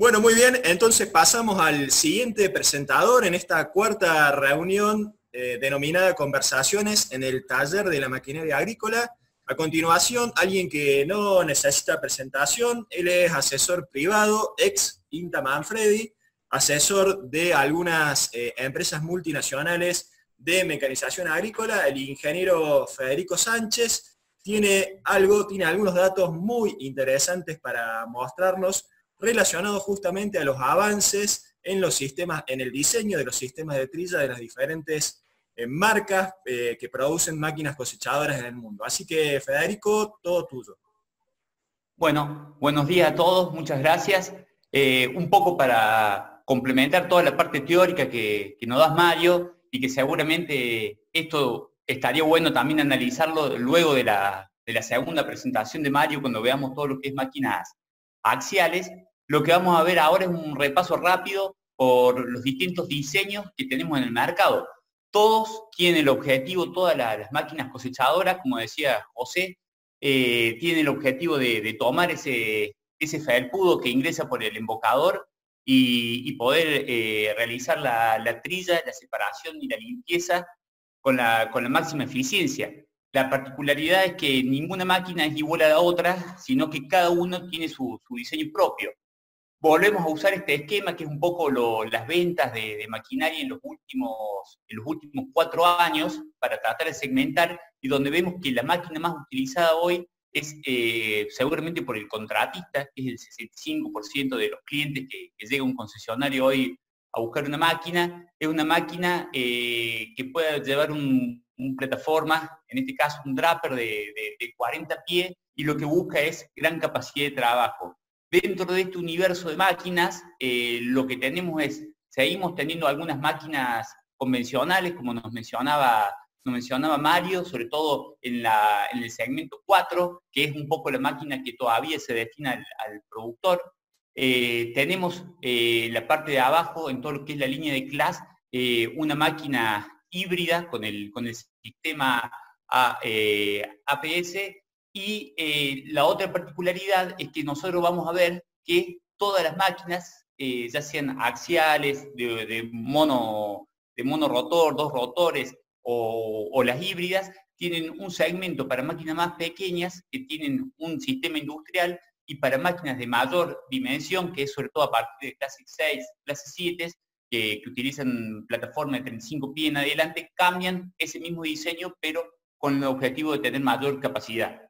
Bueno, muy bien, entonces pasamos al siguiente presentador en esta cuarta reunión eh, denominada Conversaciones en el taller de la maquinaria agrícola. A continuación, alguien que no necesita presentación, él es asesor privado, ex Inta Manfredi, asesor de algunas eh, empresas multinacionales de mecanización agrícola, el ingeniero Federico Sánchez, tiene algo, tiene algunos datos muy interesantes para mostrarnos relacionados justamente a los avances en los sistemas, en el diseño de los sistemas de trilla de las diferentes eh, marcas eh, que producen máquinas cosechadoras en el mundo. Así que Federico, todo tuyo. Bueno, buenos días a todos, muchas gracias. Eh, un poco para complementar toda la parte teórica que, nos das Mario y que seguramente esto estaría bueno también analizarlo luego de la, de la segunda presentación de Mario cuando veamos todo lo que es máquinas axiales. Lo que vamos a ver ahora es un repaso rápido por los distintos diseños que tenemos en el mercado. Todos tienen el objetivo, todas las, máquinas cosechadoras, como decía José, eh, tienen el objetivo de, tomar ese, ese felpudo que ingresa por el embocador y, poder eh, realizar la, trilla, la separación y la limpieza con la, con la máxima eficiencia. La particularidad es que ninguna máquina es igual a la otra, sino que cada uno tiene su diseño propio volvemos a usar este esquema que es un poco las ventas de, maquinaria en los, últimos, en los últimos cuatro años para tratar de segmentar y donde vemos que la máquina más utilizada hoy es eh, seguramente por el contratista, que es el 65% de los clientes que, llega a un concesionario hoy a buscar una máquina, es una máquina eh, que pueda llevar un, plataforma, en este caso un draper de 40 pies, y lo que busca es gran capacidad de trabajo Dentro de este universo de máquinas, eh, lo que tenemos es, seguimos teniendo algunas máquinas convencionales, como nos mencionaba, nos mencionaba Mario, sobre todo en, el segmento 4, que es un poco la máquina que todavía se destina al, productor. Eh, tenemos eh, la parte de abajo, en todo lo que es la línea de class, una máquina híbrida con el, con el sistema APS y eh, la otra particularidad es que nosotros vamos a ver que todas las máquinas, eh, ya sean axiales, de, mono, de rotor, dos rotores o, las híbridas, tienen un segmento para máquinas más pequeñas que tienen un sistema industrial y para máquinas de mayor dimensión, que es sobre todo a partir de clase 6, clase 7, que, que utilizan plataforma de 35 pies en adelante, cambian ese mismo diseño, pero con el objetivo de tener mayor capacidad.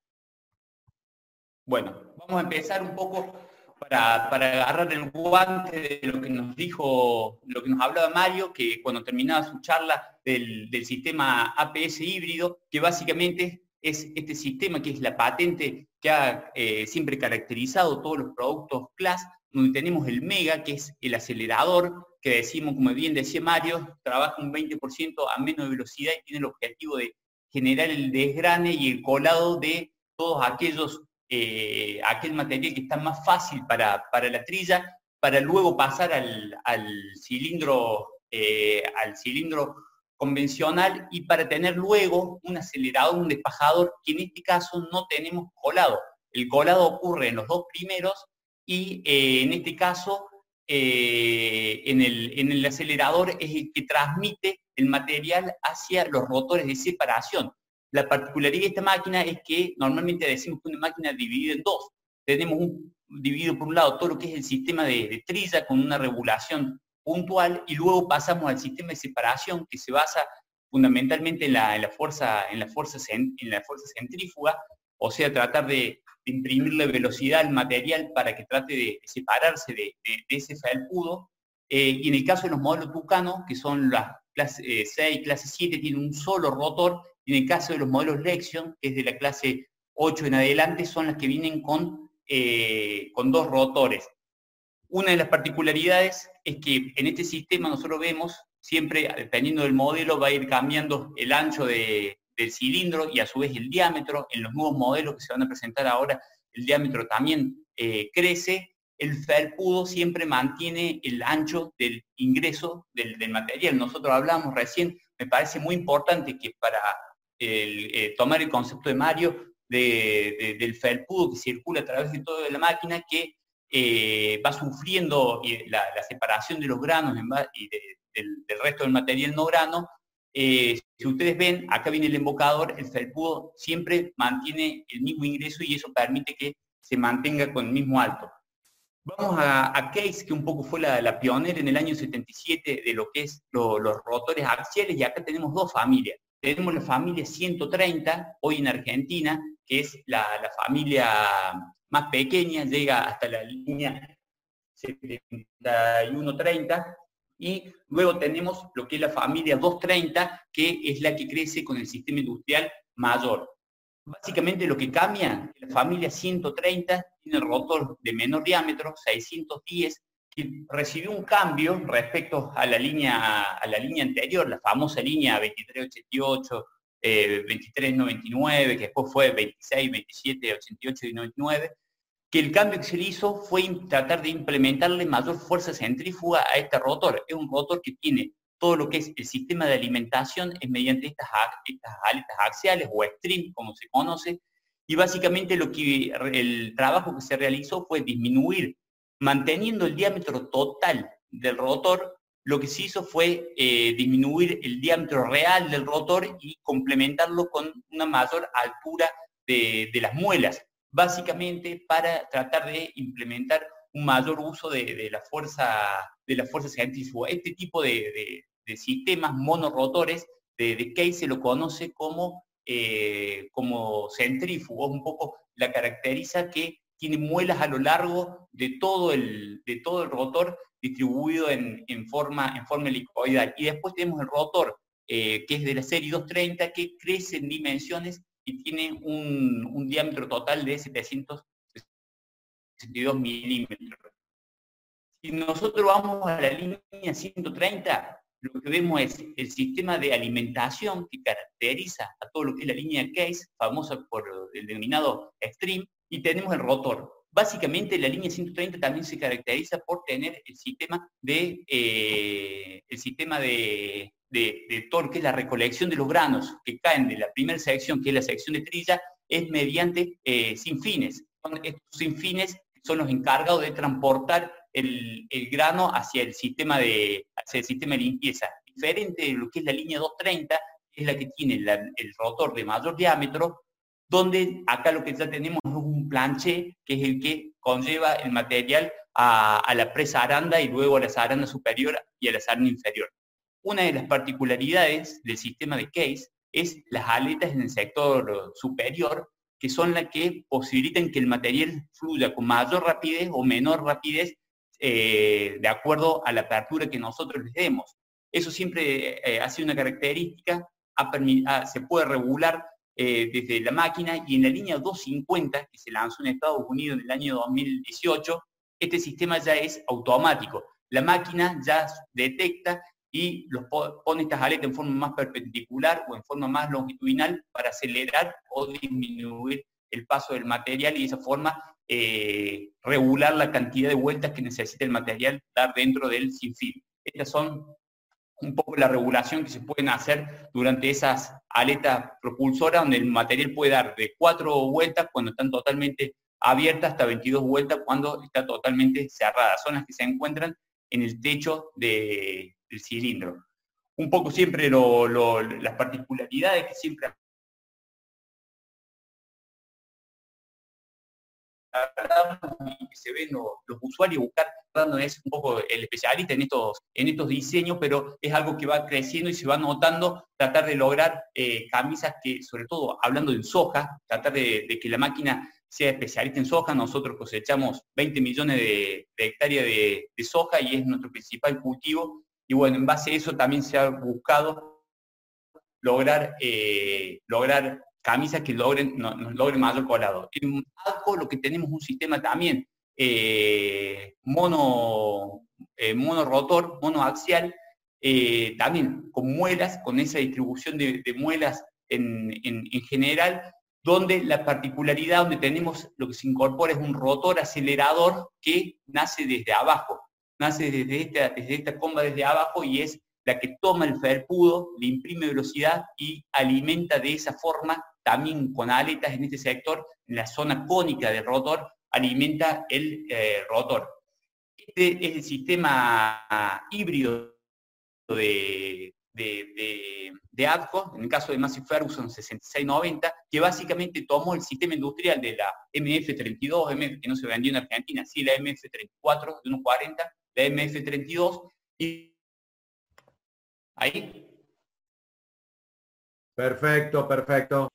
Bueno, vamos a empezar un poco para, agarrar el guante de lo que nos dijo, lo que nos hablaba Mario, que cuando terminaba su charla del, sistema APS híbrido, que básicamente es este sistema que es la patente que ha eh, siempre caracterizado todos los productos CLAS, donde tenemos el MEGA, que es el acelerador, que decimos, como bien decía Mario, trabaja un 20% a menos velocidad y tiene el objetivo de generar el desgrane y el colado de todos aquellos eh, aquel material que está más fácil para, la trilla, para luego pasar al, cilindro, eh, al cilindro convencional y para tener luego un acelerador, un despajador, que en este caso no tenemos colado. El colado ocurre en los dos primeros y eh, en este caso en, el, en el acelerador es el que transmite el material hacia los rotores de separación. La particularidad de esta máquina es que normalmente decimos que una máquina dividida en dos. Tenemos un, dividido por un lado todo lo que es el sistema de, trilla con una regulación puntual y luego pasamos al sistema de separación que se basa fundamentalmente en la, fuerza, en la, fuerza, en la fuerza centrífuga, o sea, tratar de, imprimirle velocidad al material para que trate de separarse de, ese felpudo. Eh, y en el caso de los modelos Tucano, que son las clase 6 y clase 7, tienen un solo rotor en el caso de los modelos Lexion, que es de la clase 8 en adelante, son las que vienen con, eh, con dos rotores. Una de las particularidades es que en este sistema nosotros vemos, siempre dependiendo del modelo, va a ir cambiando el ancho del cilindro y a su vez el diámetro. En los nuevos modelos que se van a presentar ahora, el diámetro también eh, crece. El felpudo siempre mantiene el ancho del ingreso del, del material. Nosotros hablamos recién, me parece muy importante que para eh, tomar el concepto de Mario del felpudo que circula a través de toda la máquina, que eh, va sufriendo la, separación de los granos y del, resto del material no grano. Eh, si ustedes ven, acá viene el embocador, el felpudo siempre mantiene el mismo ingreso y eso permite que se mantenga con el mismo alto. Vamos a, Case, que un poco fue la, pionera en el año 77 de lo que es los rotores axiales, y acá tenemos dos familias. Tenemos la familia 130, hoy en Argentina, que es la, familia más pequeña, llega hasta la línea 7130, y luego tenemos lo que es la familia 230, que es la que crece con el sistema industrial mayor. Básicamente lo que cambia, la familia 130 tiene rotor de menor diámetro, 610, que recibió un cambio respecto a la línea, a la línea anterior, la famosa línea 2388, 2399, que después fue 26, 27, 88 y 99, que el cambio que se le hizo fue tratar de implementarle mayor fuerza centrífuga a este rotor. Es un rotor que tiene todo lo que es el sistema de alimentación es mediante estas, estas aletas axiales o stream, como se conoce, y básicamente lo que el trabajo que se realizó fue disminuir, manteniendo el diámetro total del rotor, lo que se hizo fue eh, disminuir el diámetro real del rotor y complementarlo con una mayor altura de, las muelas, básicamente para tratar de implementar un mayor uso de, la fuerza de la fuerza centrífuga. Este tipo de, de sistemas monorotores, de, de se lo conoce como, eh, como centrífugo, un poco la caracteriza que tiene muelas a lo largo de todo el, de todo el rotor distribuido en, forma, en forma helicoidal. Y después tenemos el rotor, eh, que es de la serie 230, que crece en dimensiones y tiene un, un diámetro total de 762 milímetros. Si nosotros vamos a la línea 130, lo que vemos es el sistema de alimentación que caracteriza a todo lo que es la línea case, famosa por el denominado stream, y tenemos el rotor. Básicamente la línea 130 también se caracteriza por tener el sistema de, eh, el sistema de, de, torque, la recolección de los granos que caen de la primera sección, que es la sección de trilla, es mediante eh, sin fines. Estos sin fines son los encargados de transportar el, grano hacia el, sistema de, el sistema de limpieza. Diferente de lo que es la línea 230, que es la que tiene el rotor de mayor diámetro, donde acá lo que ya tenemos es un planche, que es el que conlleva el material a, la presa aranda y luego a la zaranda superior y a la zaranda inferior. Una de las particularidades del sistema de case es las aletas en el sector superior, que son las que posibilitan que el material fluya con mayor rapidez o menor rapidez eh, de acuerdo a la apertura que nosotros les demos. Eso siempre eh, ha sido una característica, se puede regular eh, desde la máquina y en la línea 250 que se lanzó en Estados Unidos en el año 2018, este sistema ya es automático. La máquina ya detecta y los pone estas aletas en forma más perpendicular o en forma más longitudinal para acelerar o disminuir el paso del material y de esa forma eh, regular la cantidad de vueltas que necesita el material dar dentro del sinfín. Estas son un poco la regulación que se pueden hacer durante esas aletas propulsoras, donde el material puede dar de cuatro vueltas cuando están totalmente abiertas hasta 22 vueltas cuando está totalmente cerrada. Son las que se encuentran en el techo del cilindro. Un poco siempre las particularidades que siempre que se ven los, usuarios buscar, no es un poco el especialista en estos, en estos diseños, pero es algo que va creciendo y se va notando, tratar de lograr eh, camisas que, sobre todo hablando de soja, tratar de, que la máquina sea especialista en soja, nosotros cosechamos 20 millones de, hectáreas de, soja y es nuestro principal cultivo, y bueno, en base a eso también se ha buscado lograr, eh, lograr camisas que logren, nos logren mayor colado. En lo que tenemos un sistema también eh, mono, eh, mono rotor, mono axial, eh, también con muelas, con esa distribución de, muelas en, general, donde la particularidad, donde tenemos lo que se incorpora es un rotor acelerador que nace desde abajo, nace desde esta, desde esta comba desde abajo y es la que toma el felpudo, le imprime velocidad y alimenta de esa forma también con aletas en este sector, en la zona cónica del rotor, alimenta el eh, rotor. Este es el sistema híbrido de, de, ADCO, en el caso de Massey Ferguson 6690, que básicamente tomó el sistema industrial de la MF32, que no se vendió en Argentina, sí la MF34 de 1.40, la MF32, y ahí. Perfecto, perfecto.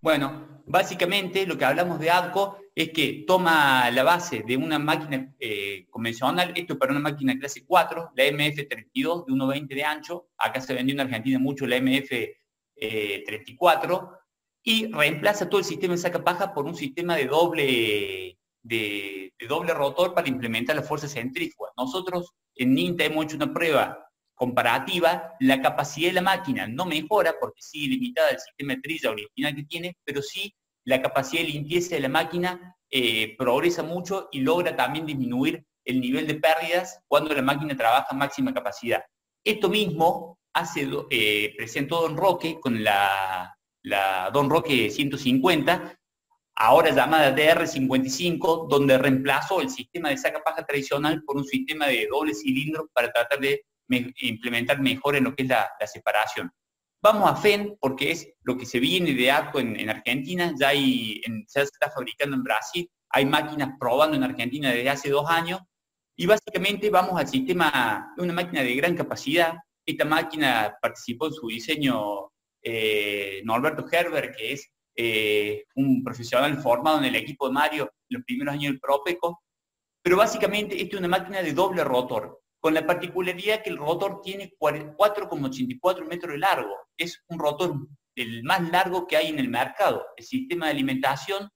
Bueno, básicamente lo que hablamos de ADCO es que toma la base de una máquina eh, convencional, esto para una máquina clase 4, la MF32 de 1,20 de ancho, acá se vendió en Argentina mucho la MF34, eh, y reemplaza todo el sistema de saca paja por un sistema de doble, de, doble rotor para implementar la fuerza centrífuga. Nosotros en NINTA hemos hecho una prueba comparativa, la capacidad de la máquina no mejora porque sigue limitada el sistema de trilla original que tiene, pero sí la capacidad de limpieza de la máquina eh, progresa mucho y logra también disminuir el nivel de pérdidas cuando la máquina trabaja a máxima capacidad. Esto mismo hace, eh, presentó Don Roque con la, la Don Roque 150, ahora llamada DR55, donde reemplazó el sistema de saca paja tradicional por un sistema de doble cilindro para tratar de implementar mejor en lo que es la, separación. Vamos a FEN porque es lo que se viene de ACO en, Argentina, ya, se está fabricando en Brasil, hay máquinas probando en Argentina desde hace dos años. Y básicamente vamos al sistema una máquina de gran capacidad. Esta máquina participó en su diseño eh, Norberto Herber, que es eh, un profesional formado en el equipo de Mario en los primeros años del Propeco, pero básicamente esta es una máquina de doble rotor con la particularidad que el rotor tiene 4,84 metros de largo. Es un rotor el más largo que hay en el mercado. El sistema de alimentación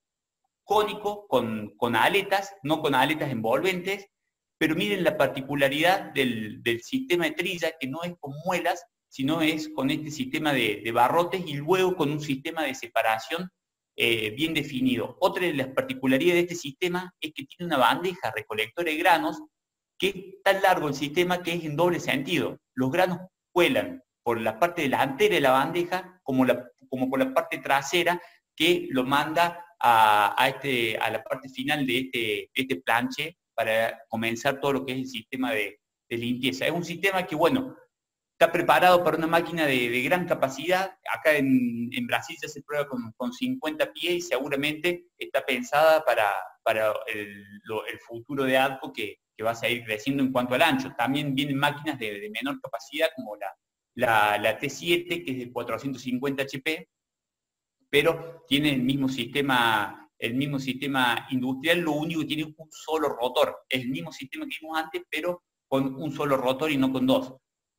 cónico con, con aletas, no con aletas envolventes, pero miren la particularidad del, sistema de trilla, que no es con muelas, sino es con este sistema de, barrotes y luego con un sistema de separación eh, bien definido. Otra de las particularidades de este sistema es que tiene una bandeja recolectora de granos que es tan largo el sistema que es en doble sentido. Los granos cuelan por la parte delantera de la bandeja como, la, como por la parte trasera que lo manda a, este, la parte final de este, este planche para comenzar todo lo que es el sistema de, limpieza. Es un sistema que, bueno, está preparado para una máquina de, gran capacidad. Acá en, Brasil ya se prueba con, 50 pies y seguramente está pensada para, el futuro de ADCO que, que va a seguir creciendo en cuanto al ancho. También vienen máquinas de, menor capacidad como la, la, T7, que es de 450 HP, pero tiene el mismo sistema, el mismo sistema industrial, lo único que tiene un solo rotor. Es el mismo sistema que vimos antes, pero con un solo rotor y no con dos.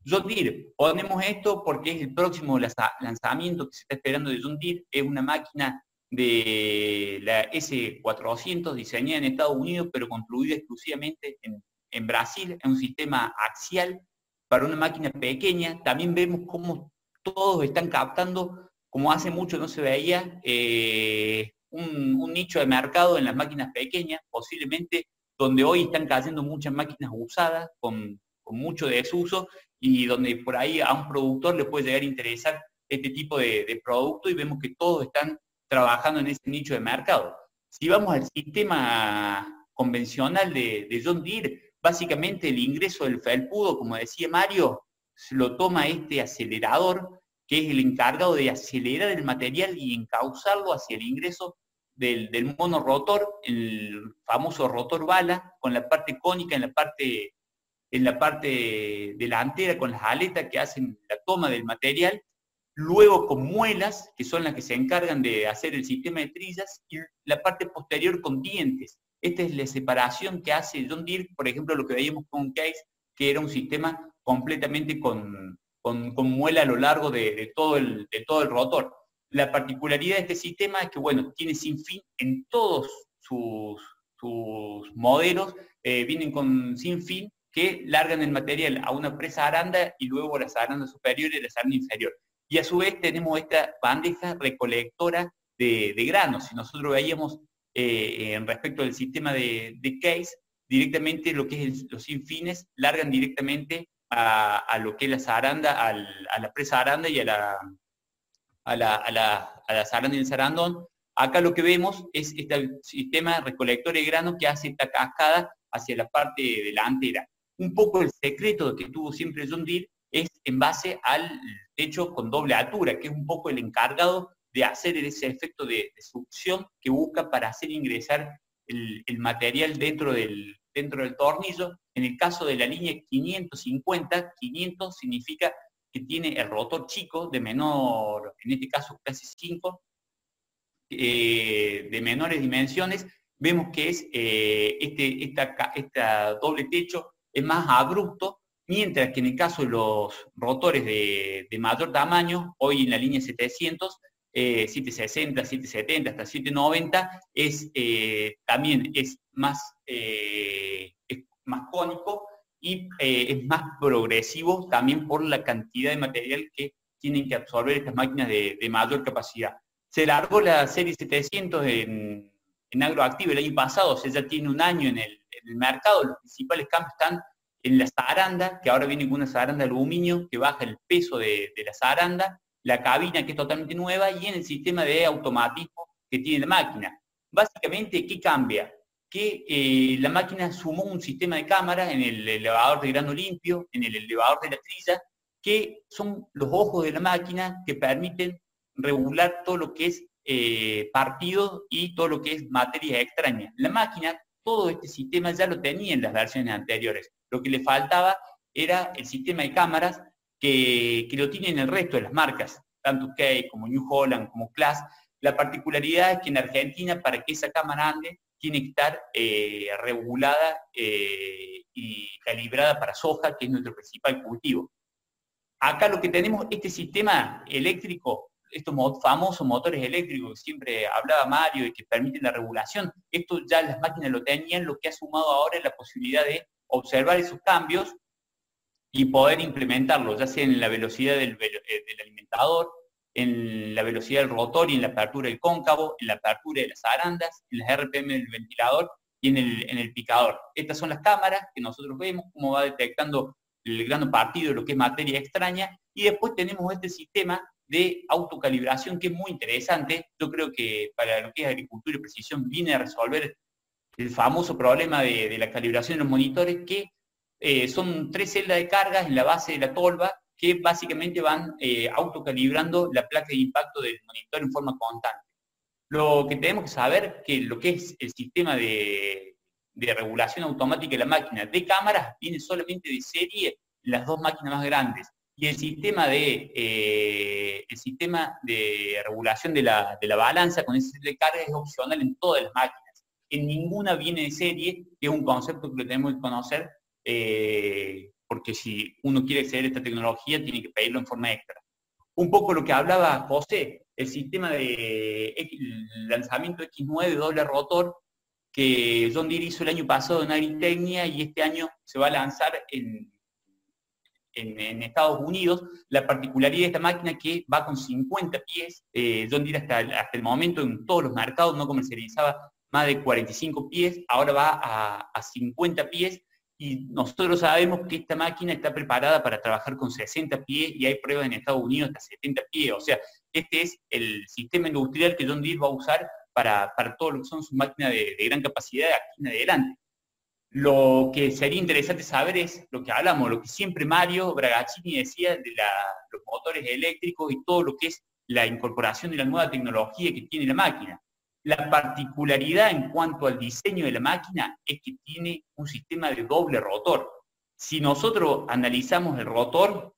John Deere, ponemos esto porque es el próximo lanzamiento que se está esperando de John Deere, es una máquina de la S400 diseñada en Estados Unidos, pero construida exclusivamente en, Brasil, es un sistema axial para una máquina pequeña. También vemos cómo todos están captando, como hace mucho no se veía, eh, un, nicho de mercado en las máquinas pequeñas, posiblemente donde hoy están cayendo muchas máquinas usadas con, mucho desuso y donde por ahí a un productor le puede llegar a interesar este tipo de, de producto y vemos que todos están trabajando en ese nicho de mercado. Si vamos al sistema convencional de, John Deere, básicamente el ingreso del felpudo, como decía Mario, lo toma este acelerador, que es el encargado de acelerar el material y encauzarlo hacia el ingreso del, del monorotor, el famoso rotor bala, con la parte cónica en la parte, en la parte delantera, con las aletas que hacen la toma del material, luego con muelas, que son las que se encargan de hacer el sistema de trillas, y la parte posterior con dientes. Esta es la separación que hace John Deere, por ejemplo, lo que veíamos con Case, que era un sistema completamente con, con, muela a lo largo de, todo el, de todo el rotor. La particularidad de este sistema es que, bueno, tiene sin fin en todos sus, modelos, eh, vienen con sin fin que largan el material a una presa aranda y luego la zaranda superior y la zaranda inferior. Y a su vez tenemos esta bandeja recolectora de, granos. Si nosotros veíamos eh, en respecto del sistema de, case, directamente lo que es los infines largan directamente a, lo que es la zaranda, a la presa aranda y a la, a la, a la, zaranda y el zarandón, Acá lo que vemos es este sistema recolector de grano que hace esta cascada hacia la parte delantera. Un poco el secreto que tuvo siempre John Deere es en base al techo con doble altura, que es un poco el encargado de hacer ese efecto de, succión que busca para hacer ingresar el, material dentro del, dentro del tornillo. En el caso de la línea 550, 500 significa que tiene el rotor chico de menor, en este caso casi 5, eh, de menores dimensiones, vemos que es eh, este, doble techo es más abrupto, mientras que en el caso de los rotores de, mayor tamaño, hoy en la línea 700, 760, 770 hasta 790, es, eh, también es más, es más cónico y es más progresivo también por la cantidad de material que tienen que absorber estas máquinas de mayor capacidad. Se largó la serie 700 en, agroactivo el año pasado, o sea, ya tiene un año en el, mercado. Los principales cambios están en la zaranda, que ahora viene con una zaranda de aluminio que baja el peso de, la zaranda, la cabina que es totalmente nueva y en el sistema de automatismo que tiene la máquina. Básicamente, ¿qué cambia? Que eh, la máquina sumó un sistema de cámara en el elevador de grano limpio, en el elevador de la trilla, que son los ojos de la máquina que permiten regular todo lo que es eh, partido y todo lo que es materia extraña. La máquina, todo este sistema ya lo tenía en las versiones anteriores. Lo que le faltaba era el sistema de cámaras que, lo tienen el resto de las marcas, tanto Key como New Holland, como Class. La particularidad es que en Argentina, para que esa cámara ande, tiene que estar eh, regulada eh, y calibrada para soja, que es nuestro principal cultivo. Acá lo que tenemos, este sistema eléctrico estos famosos motores eléctricos que siempre hablaba Mario y que permiten la regulación, esto ya las máquinas lo tenían, lo que ha sumado ahora es la posibilidad de observar esos cambios y poder implementarlos, ya sea en la velocidad del, eh, alimentador, en la velocidad del rotor y en la apertura del cóncavo, en la apertura de las arandas, en las RPM del ventilador y en el, en el picador. Estas son las cámaras que nosotros vemos, cómo va detectando el grano partido lo que es materia extraña, y después tenemos este sistema de autocalibración que es muy interesante. Yo creo que para lo que es agricultura y precisión viene a resolver el famoso problema de, la calibración de los monitores, que eh, son tres celdas de cargas en la base de la tolva que básicamente van eh, autocalibrando la placa de impacto del monitor en forma constante. Lo que tenemos que saber que lo que es el sistema de, de regulación automática de la máquina de cámaras viene solamente de serie las dos máquinas más grandes y el sistema de, eh, el sistema de regulación de la, balanza con ese de carga es opcional en todas las máquinas. En ninguna viene de serie, que es un concepto que tenemos que conocer, eh, porque si uno quiere acceder a esta tecnología tiene que pedirlo en forma extra. Un poco lo que hablaba José, el sistema de lanzamiento X9 doble rotor que John Deere hizo el año pasado en Agritecnia y este año se va a lanzar en en, Estados Unidos, la particularidad de esta máquina que va con 50 pies, eh, John Deere hasta, el momento en todos los mercados no comercializaba más de 45 pies, ahora va a, 50 pies y nosotros sabemos que esta máquina está preparada para trabajar con 60 pies y hay pruebas en Estados Unidos hasta 70 pies. O sea, este es el sistema industrial que John Deere va a usar para, para todo lo que son sus máquinas de, de gran capacidad aquí en adelante. Lo que sería interesante saber es lo que hablamos, lo que siempre Mario Bragaccini decía de los motores eléctricos y todo lo que es la incorporación de la nueva tecnología que tiene la máquina. La particularidad en cuanto al diseño de la máquina es que tiene un sistema de doble rotor. Si nosotros analizamos el rotor,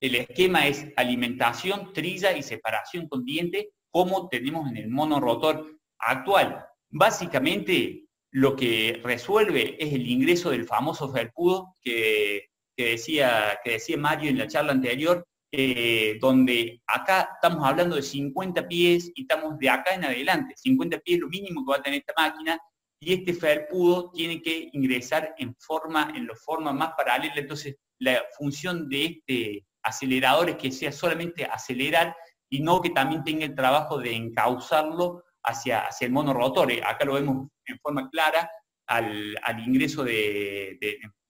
el esquema es alimentación, trilla y separación con diente, como tenemos en el monorotor actual. Básicamente, lo que resuelve es el ingreso del famoso felpudo que, decía, que decía Mario en la charla anterior, eh, donde acá estamos hablando de 50 pies y estamos de acá en adelante. 50 pies es lo mínimo que va a tener esta máquina y este felpudo tiene que ingresar en forma, en la forma más paralela. Entonces, la función de este acelerador es que sea solamente acelerar y no que también tenga el trabajo de encauzarlo hacia, hacia el monorotor. Acá lo vemos en forma clara al, ingreso de,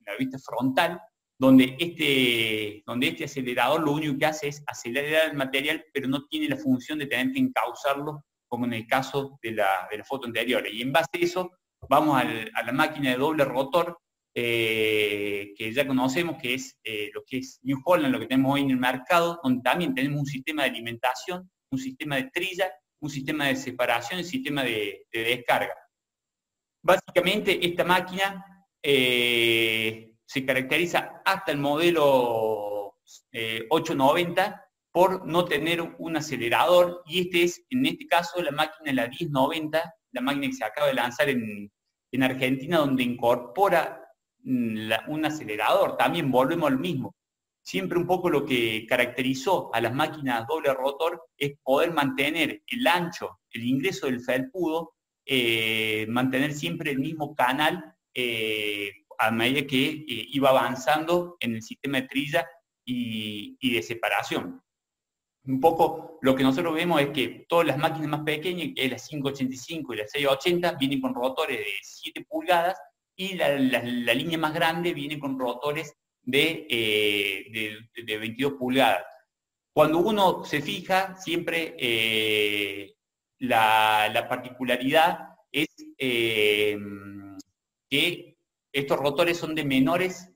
la vista frontal, donde este, donde este acelerador lo único que hace es acelerar el material, pero no tiene la función de tener que encauzarlo como en el caso de la, foto anterior. Y en base a eso, vamos a la máquina de doble rotor, eh, que ya conocemos, que es eh, lo que es New Holland, lo que tenemos hoy en el mercado, donde también tenemos un sistema de alimentación, un sistema de trilla, un sistema de separación y sistema de, descarga. Básicamente, esta máquina eh, se caracteriza hasta el modelo 890 por no tener un acelerador y este es, en este caso, la máquina la 1090, la máquina que se acaba de lanzar en, Argentina, donde incorpora mm, un acelerador. También volvemos al mismo. Siempre un poco lo que caracterizó a las máquinas doble rotor es poder mantener el ancho, el ingreso del felpudo, eh, mantener siempre el mismo canal eh, a medida que eh, iba avanzando en el sistema de trilla y de separación. Un poco lo que nosotros vemos es que todas las máquinas más pequeñas, que es la 585 y la 680, vienen con rotores de 7 pulgadas y la, línea más grande viene con rotores de, eh, de, 22 pulgadas. Cuando uno se fija, siempre eh, la, particularidad es eh, que estos rotores son de menores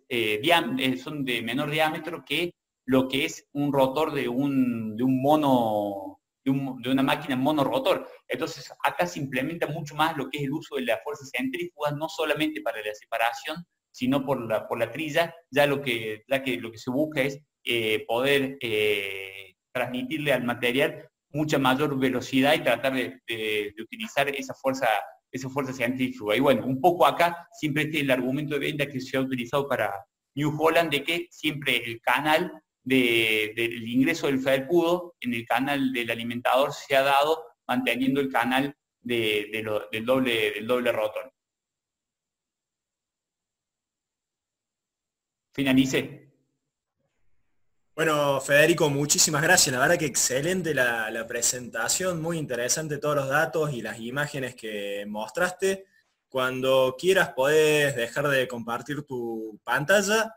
son de menor diámetro que lo que es un rotor de un, de un mono, de, una máquina monorotor. Entonces acá se implementa mucho más lo que es el uso de la fuerza centrífuga, no solamente para la separación, sino por la, por la trilla, ya lo que, que, lo que se busca es eh, poder eh, transmitirle al material mucha mayor velocidad y tratar de, utilizar esa fuerza, esa fuerza centrífuga. Y bueno, un poco acá siempre este el argumento de venta que se ha utilizado para New Holland de que siempre el canal del ingreso del felpudo en el canal del alimentador se ha dado manteniendo el canal del, doble, del doble rotor. Finalice. Bueno, Federico, muchísimas gracias. La verdad que excelente la, presentación, muy interesante todos los datos y las imágenes que mostraste. Cuando quieras podés dejar de compartir tu pantalla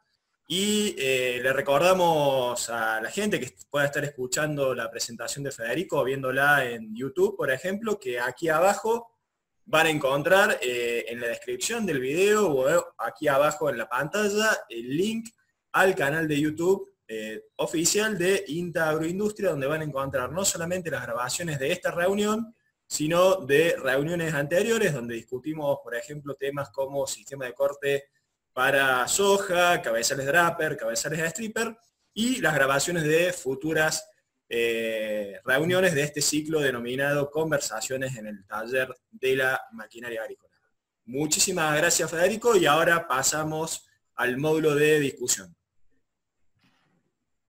y eh, le recordamos a la gente que pueda estar escuchando la presentación de Federico, viéndola en YouTube, por ejemplo, que aquí abajo van a encontrar eh, en la descripción del video o aquí abajo en la pantalla el link al canal de YouTube eh, oficial de INTA Agroindustria, donde van a encontrar no solamente las grabaciones de esta reunión, sino de reuniones anteriores, donde discutimos, por ejemplo, temas como sistema de corte para soja, cabezales draper, cabezales stripper y las grabaciones de futuras eh, reuniones de este ciclo denominado Conversaciones en el taller de la maquinaria agrícola. Muchísimas gracias Federico y ahora pasamos al módulo de discusión.